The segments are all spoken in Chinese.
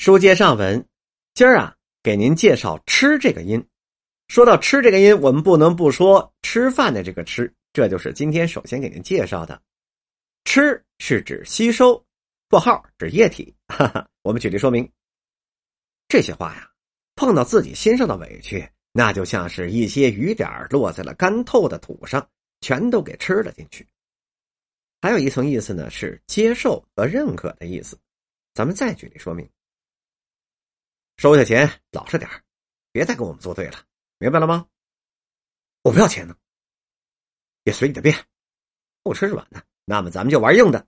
书接上文，今儿啊，给您介绍“吃”这个音。说到“吃”这个音，我们不能不说吃饭的这个“吃”，这就是今天首先给您介绍的。吃是指吸收，括号指液体。哈哈，我们举例说明。这些话呀，碰到自己心上的委屈，那就像是一些雨点落在了干透的土上，全都给吃了进去。还有一层意思呢，是接受和认可的意思。咱们再举例说明。收下钱，老实点别再跟我们作对了，明白了吗？我不要钱呢，也随你的便，不吃软的，那么咱们就玩硬的。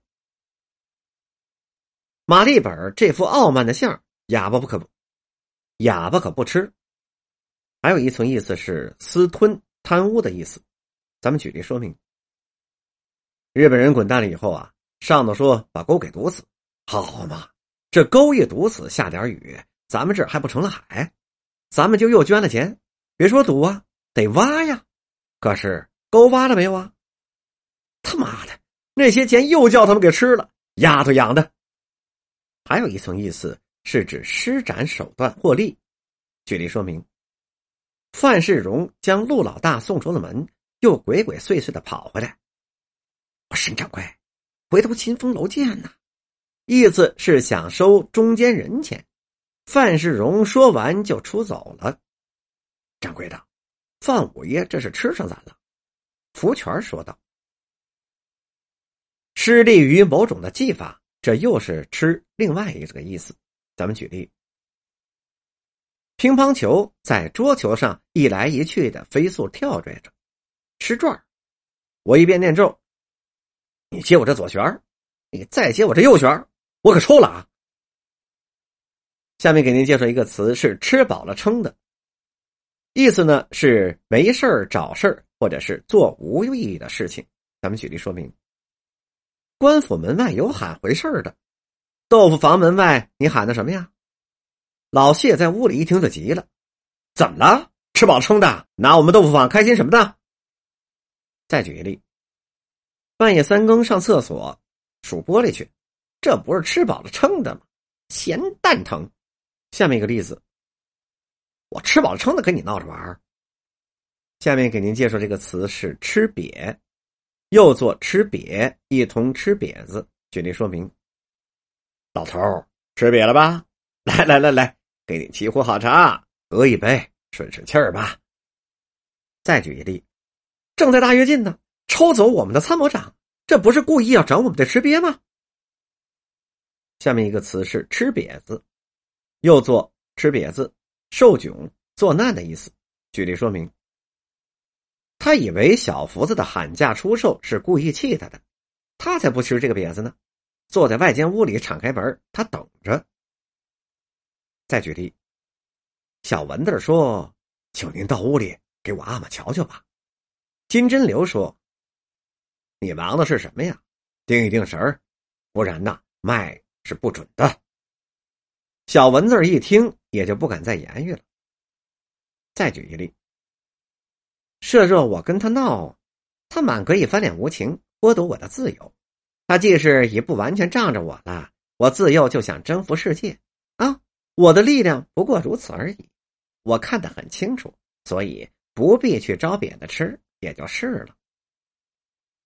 马立本这副傲慢的相，哑巴不可不，哑巴可不吃。还有一层意思是私吞、贪污的意思，咱们举例说明。日本人滚蛋了以后啊，上头说把沟给堵死，好嘛，这沟一堵死，下点雨。咱们这还不成了海，咱们就又捐了钱。别说堵啊，得挖呀。可是沟挖了没有啊？他妈的，那些钱又叫他们给吃了，丫头养的。还有一层意思是指施展手段获利。举例说明：范世荣将陆老大送出了门，又鬼鬼祟祟的跑回来。我沈掌柜，回头秦风楼见呐。意思是想收中间人钱。范世荣说完就出走了。掌柜的，范五爷这是吃上咱了。福全说道：“吃利于某种的技法，这又是吃另外一个意思。咱们举例：乒乓球在桌球上一来一去的飞速跳跃着，吃转我一边念咒，你接我这左旋你再接我这右旋我可抽了啊！”下面给您介绍一个词，是吃饱了撑的，意思呢是没事儿找事儿，或者是做无意义的事情。咱们举例说明：官府门外有喊回事儿的，豆腐房门外你喊的什么呀？老谢在屋里一听就急了：“怎么了？吃饱撑的，拿我们豆腐坊开心什么的？”再举一例：半夜三更上厕所数玻璃去，这不是吃饱了撑的吗？咸蛋疼。下面一个例子，我吃饱了撑的跟你闹着玩儿下面给您介绍这个词是“吃瘪”，又做“吃瘪”，一同吃瘪子。举例说明：老头儿吃瘪了吧？来来来来，给你沏壶好茶，喝一杯，顺顺气儿吧。再举一例，正在大跃进呢，抽走我们的参谋长，这不是故意要整我们的吃瘪吗？下面一个词是“吃瘪子”。又作吃瘪子、受窘、作难的意思。举例说明：他以为小福子的喊价出售是故意气他的，他才不吃这个瘪子呢。坐在外间屋里，敞开门，他等着。再举例：小蚊子说：“请您到屋里给我阿玛瞧瞧吧。”金针流说：“你忙的是什么呀？定一定神儿，不然呐，卖是不准的。”小蚊子一听，也就不敢再言语了。再举一例，设若我跟他闹，他满可以翻脸无情，剥夺我的自由。他既是已不完全仗着我了，我自幼就想征服世界啊！我的力量不过如此而已，我看得很清楚，所以不必去招扁的吃，也就是了。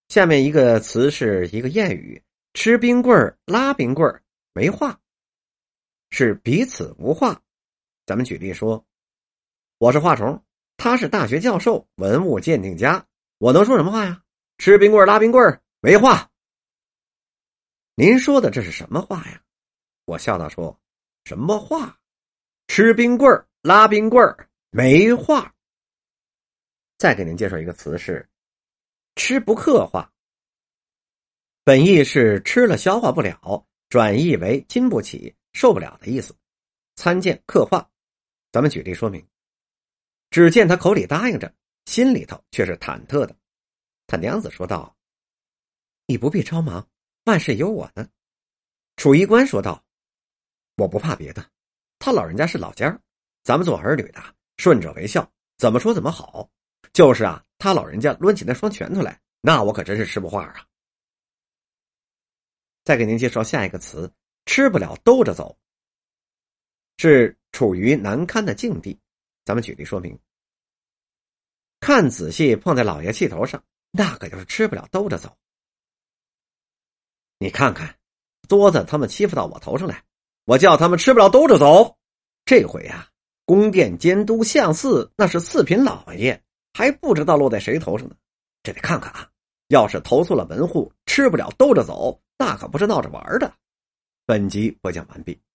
下面一个词是一个谚语：吃冰棍拉冰棍没话。是彼此无话，咱们举例说，我是华虫，他是大学教授、文物鉴定家，我能说什么话呀？吃冰棍拉冰棍没话。您说的这是什么话呀？我笑道说，什么话？吃冰棍拉冰棍没话。再给您介绍一个词是，吃不刻化，本意是吃了消化不了，转译为经不起。受不了的意思，参见刻画。咱们举例说明。只见他口里答应着，心里头却是忐忑的。他娘子说道：“你不必着忙，万事有我呢。”楚衣官说道：“我不怕别的，他老人家是老家咱们做儿女的顺者为孝，怎么说怎么好。就是啊，他老人家抡起那双拳头来，那我可真是吃不化啊。”再给您介绍下一个词。吃不了兜着走。是处于难堪的境地。咱们举例说明。看仔细，碰在老爷气头上，那可就是吃不了兜着走。你看看，桌子他们欺负到我头上来，我叫他们吃不了兜着走。这回呀，宫殿监督相寺那是四品老爷，还不知道落在谁头上呢。这得看看啊！要是投诉了门户，吃不了兜着走，那可不是闹着玩的。本集播讲完毕。